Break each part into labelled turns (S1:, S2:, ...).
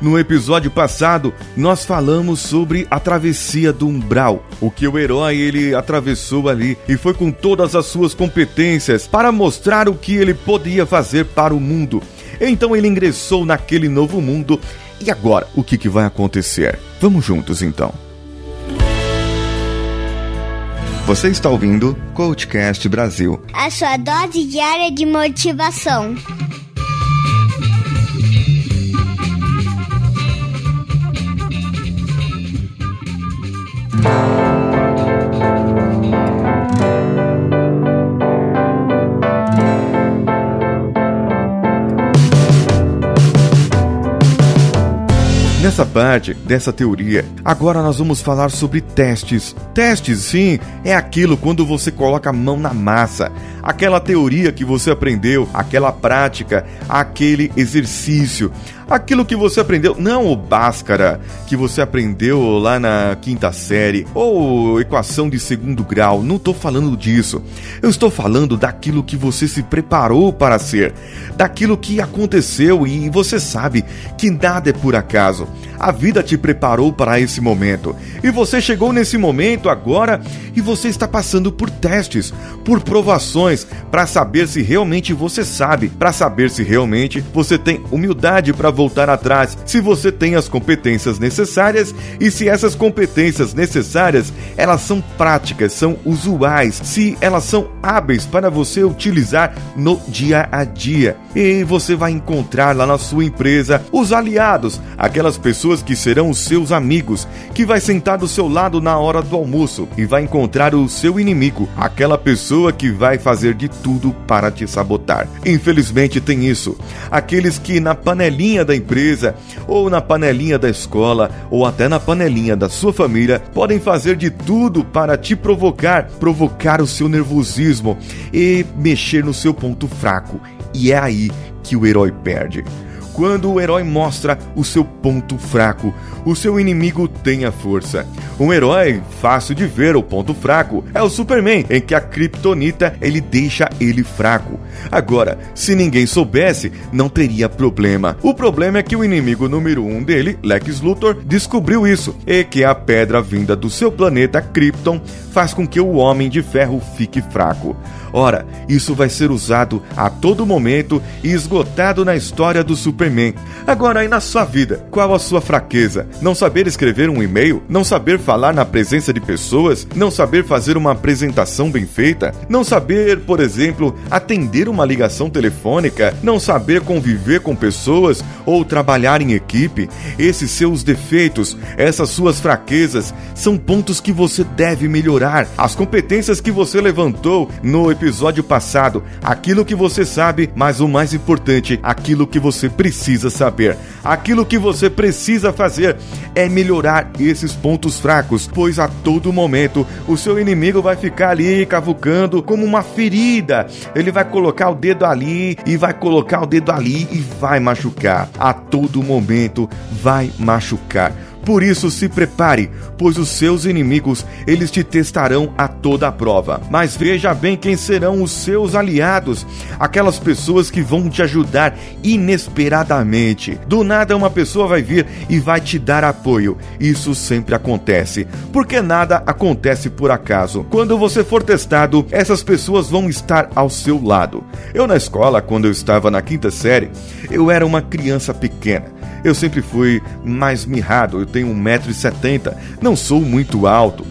S1: No episódio passado, nós falamos sobre a travessia do umbral, o que o herói ele atravessou ali e foi com todas as suas competências para mostrar o que ele podia fazer para o mundo. Então ele ingressou naquele novo mundo. E agora, o que, que vai acontecer? Vamos juntos então. Você está ouvindo Coachcast Brasil.
S2: A sua dose diária de motivação.
S1: Nessa parte dessa teoria, agora nós vamos falar sobre testes. Testes, sim, é aquilo quando você coloca a mão na massa. Aquela teoria que você aprendeu, aquela prática, aquele exercício, aquilo que você aprendeu, não o Bhaskara que você aprendeu lá na quinta série ou equação de segundo grau, não estou falando disso. Eu estou falando daquilo que você se preparou para ser, daquilo que aconteceu e você sabe que nada é por acaso. A vida te preparou para esse momento. E você chegou nesse momento agora e você está passando por testes, por provações, para saber se realmente você sabe, para saber se realmente você tem humildade para voltar atrás, se você tem as competências necessárias e se essas competências necessárias, elas são práticas, são usuais, se elas são hábeis para você utilizar no dia a dia. E você vai encontrar lá na sua empresa os aliados, aquelas pessoas que serão os seus amigos, que vai sentar do seu lado na hora do almoço e vai encontrar o seu inimigo, aquela pessoa que vai fazer de tudo para te sabotar. Infelizmente tem isso. Aqueles que na panelinha da empresa, ou na panelinha da escola, ou até na panelinha da sua família, podem fazer de tudo para te provocar, provocar o seu nervosismo e mexer no seu ponto fraco. E é aí que o herói perde. Quando o herói mostra o seu ponto fraco, o seu inimigo tem a força. Um herói fácil de ver o ponto fraco é o Superman, em que a Kryptonita ele deixa ele fraco. Agora, se ninguém soubesse, não teria problema. O problema é que o inimigo número um dele, Lex Luthor, descobriu isso e que a pedra vinda do seu planeta Krypton faz com que o Homem de Ferro fique fraco. Ora, isso vai ser usado a todo momento e esgotado na história do Superman. Agora, aí na sua vida, qual a sua fraqueza? Não saber escrever um e-mail? Não saber falar na presença de pessoas? Não saber fazer uma apresentação bem feita? Não saber, por exemplo, atender uma ligação telefônica? Não saber conviver com pessoas ou trabalhar em equipe? Esses seus defeitos, essas suas fraquezas, são pontos que você deve melhorar. As competências que você levantou no episódio passado, aquilo que você sabe, mas o mais importante, aquilo que você precisa saber. Aquilo que você precisa fazer é melhorar esses pontos fracos, pois a todo momento o seu inimigo vai ficar ali cavucando como uma ferida. Ele vai colocar o dedo ali e vai colocar o dedo ali e vai machucar. A todo momento vai machucar. Por isso se prepare, pois os seus inimigos, eles te testarão a toda a prova. Mas veja bem quem serão os seus aliados, aquelas pessoas que vão te ajudar inesperadamente. Do nada uma pessoa vai vir e vai te dar apoio. Isso sempre acontece, porque nada acontece por acaso. Quando você for testado, essas pessoas vão estar ao seu lado. Eu na escola, quando eu estava na quinta série, eu era uma criança pequena. Eu sempre fui mais mirrado, eu tenho 1,70m, não sou muito alto,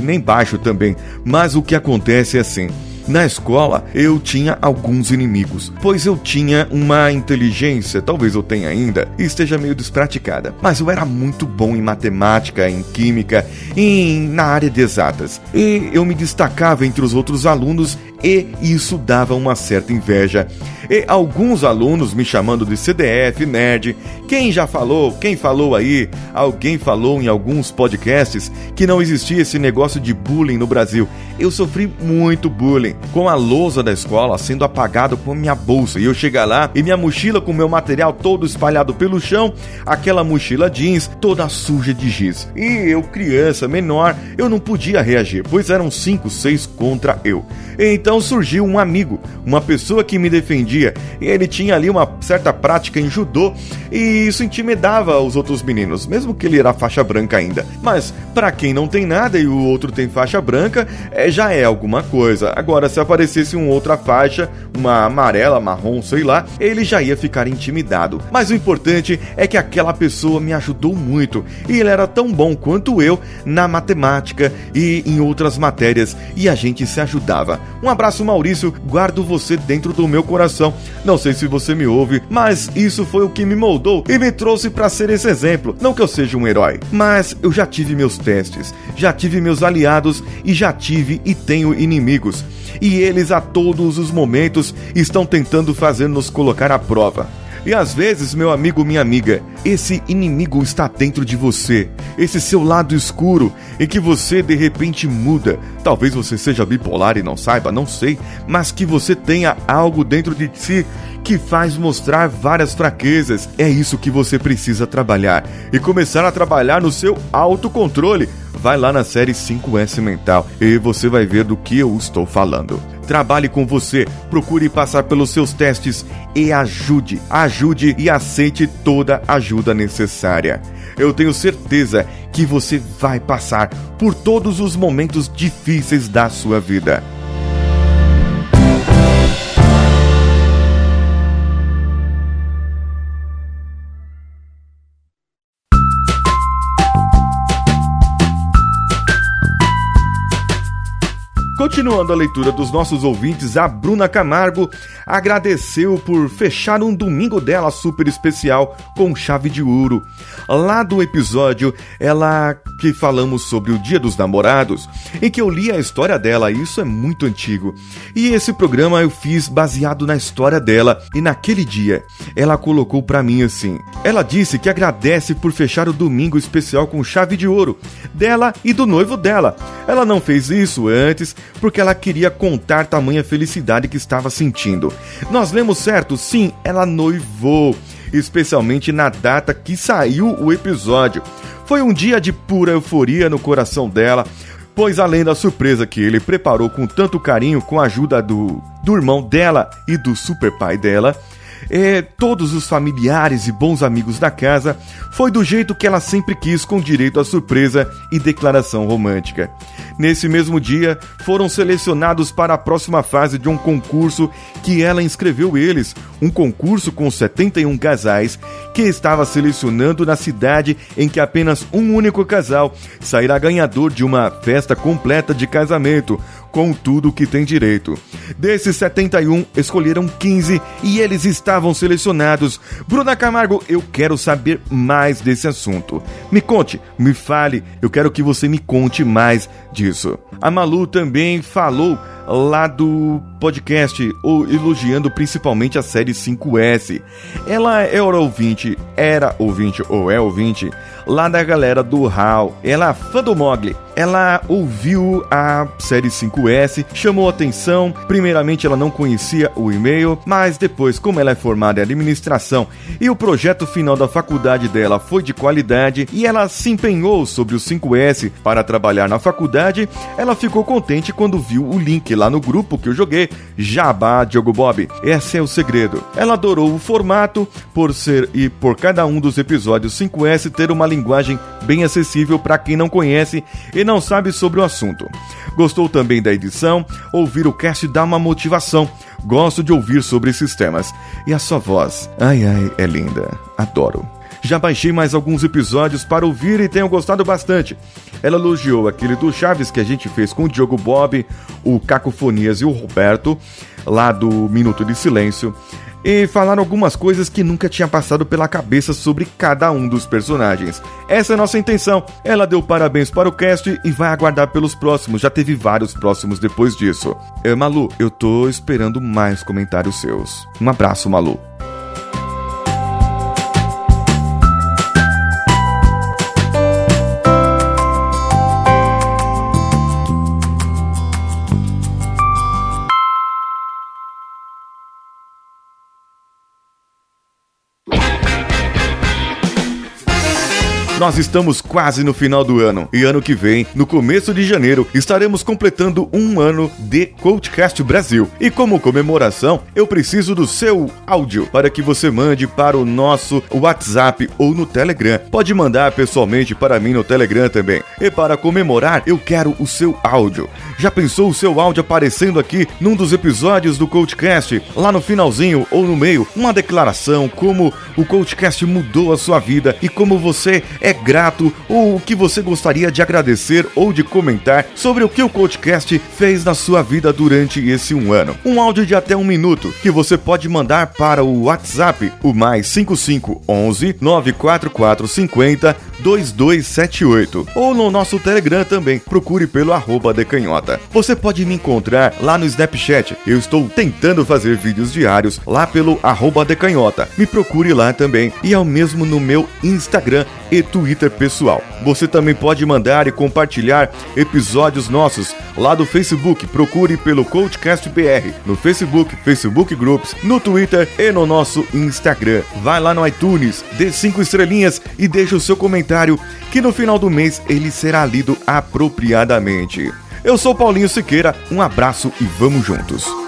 S1: nem baixo também, mas o que acontece é assim. Na escola, eu tinha alguns inimigos, pois eu tinha uma inteligência, talvez eu tenha ainda, e esteja meio despraticada, mas eu era muito bom em matemática, em química, e na área de exatas. E eu me destacava entre os outros alunos e isso dava uma certa inveja. E alguns alunos me chamando de CDF, nerd. Quem já falou? Quem falou aí? Alguém falou em alguns podcasts que não existia esse negócio de bullying no Brasil. Eu sofri muito bullying. Com a lousa da escola sendo apagado com minha bolsa e eu chegar lá e minha mochila com meu material todo espalhado pelo chão, aquela mochila jeans toda suja de giz. E eu, criança menor, eu não podia reagir, pois eram cinco, seis contra eu. Então surgiu um amigo, uma pessoa que me defendia, e ele tinha ali uma certa prática em judô e isso intimidava os outros meninos, mesmo que ele era faixa branca ainda. Mas para quem não tem nada e o outro tem faixa branca, é, já é alguma coisa. Agora, se aparecesse uma outra faixa, uma amarela, marrom, sei lá, ele já ia ficar intimidado. Mas o importante é que aquela pessoa me ajudou muito e ele era tão bom quanto eu na matemática e em outras matérias e a gente se ajudava. Um abraço, Maurício. Guardo você dentro do meu coração. Não sei se você me ouve, mas isso foi o que me moldou e me trouxe para ser esse exemplo. Não que eu seja um herói, mas eu já tive meus testes, já tive meus aliados e já tive e tenho inimigos. E eles a todos os momentos estão tentando fazer-nos colocar à prova. E às vezes, meu amigo, minha amiga, esse inimigo está dentro de você, esse seu lado escuro, em que você de repente muda. Talvez você seja bipolar e não saiba, não sei, mas que você tenha algo dentro de si que faz mostrar várias fraquezas. É isso que você precisa trabalhar e começar a trabalhar no seu autocontrole. Vai lá na série 5S Mental e você vai ver do que eu estou falando. Trabalhe com você, procure passar pelos seus testes e ajude, ajude e aceite toda ajuda necessária. Eu tenho certeza que você vai passar por todos os momentos difíceis da sua vida. Continuando a leitura dos nossos ouvintes, a Bruna Camargo agradeceu por fechar um domingo dela super especial com chave de ouro. Lá do episódio, ela que falamos sobre o Dia dos Namorados, em que eu li a história dela, isso é muito antigo. E esse programa eu fiz baseado na história dela, e naquele dia ela colocou para mim assim: ela disse que agradece por fechar o domingo especial com chave de ouro dela e do noivo dela. Ela não fez isso antes porque ela queria contar tamanha felicidade que estava sentindo. Nós lemos certo? Sim, ela noivou, especialmente na data que saiu o episódio. Foi um dia de pura euforia no coração dela, pois além da surpresa que ele preparou com tanto carinho com a ajuda do, do irmão dela e do super pai dela, é, todos os familiares e bons amigos da casa, foi do jeito que ela sempre quis, com direito à surpresa e declaração romântica. Nesse mesmo dia, foram selecionados para a próxima fase de um concurso que ela inscreveu eles, um concurso com 71 casais que estava selecionando na cidade em que apenas um único casal sairá ganhador de uma festa completa de casamento, com tudo que tem direito. Desses 71, escolheram 15 e eles estavam selecionados. Bruna Camargo, eu quero saber mais desse assunto. Me conte, me fale, eu quero que você me conte mais disso. A Malu também falou lá do podcast, elogiando principalmente a série 5S. Ela é ouvinte, era ouvinte ou é ouvinte lá da galera do HAL. Ela é fã do Mogli. Ela ouviu a série 5S, chamou atenção. Primeiramente, ela não conhecia o e-mail, mas depois, como ela é formada em administração e o projeto final da faculdade dela foi de qualidade e ela se empenhou sobre o 5S para trabalhar na faculdade, ela ficou contente quando viu o link lá no grupo que eu joguei, Jabá Diogo Bob. Esse é o segredo. Ela adorou o formato por ser e por cada um dos episódios 5S ter uma linguagem bem acessível para quem não conhece e não sabe sobre o assunto. Gostou também da edição? Ouvir o cast dá uma motivação. Gosto de ouvir sobre esses temas. E a sua voz, ai ai, é linda. Adoro. Já baixei mais alguns episódios para ouvir e tenho gostado bastante. Ela elogiou aquele do Chaves que a gente fez com o Diogo Bob, o Cacofonias e o Roberto, lá do Minuto de Silêncio e falaram algumas coisas que nunca tinha passado pela cabeça sobre cada um dos personagens. Essa é a nossa intenção. Ela deu parabéns para o cast e vai aguardar pelos próximos. Já teve vários próximos depois disso. É, Malu, eu tô esperando mais comentários seus. Um abraço, Malu. Nós estamos quase no final do ano e ano que vem, no começo de janeiro, estaremos completando um ano de Coachcast Brasil. E como comemoração, eu preciso do seu áudio para que você mande para o nosso WhatsApp ou no Telegram. Pode mandar pessoalmente para mim no Telegram também. E para comemorar, eu quero o seu áudio. Já pensou o seu áudio aparecendo aqui num dos episódios do Coachcast, lá no finalzinho ou no meio, uma declaração como o Coachcast mudou a sua vida e como você é grato ou o que você gostaria de agradecer ou de comentar sobre o que o Coachcast fez na sua vida durante esse um ano. Um áudio de até um minuto que você pode mandar para o WhatsApp, o mais 5511 94450 2278 ou no nosso Telegram também. Procure pelo arroba decanhota. Você pode me encontrar lá no Snapchat. Eu estou tentando fazer vídeos diários lá pelo arroba decanhota. Me procure lá também e ao mesmo no meu Instagram e Twitter pessoal. Você também pode mandar e compartilhar episódios nossos lá do Facebook. Procure pelo Coachcast BR no Facebook, Facebook Groups, no Twitter e no nosso Instagram. Vai lá no iTunes, dê cinco estrelinhas e deixe o seu comentário que no final do mês ele será lido apropriadamente. Eu sou Paulinho Siqueira, um abraço e vamos juntos.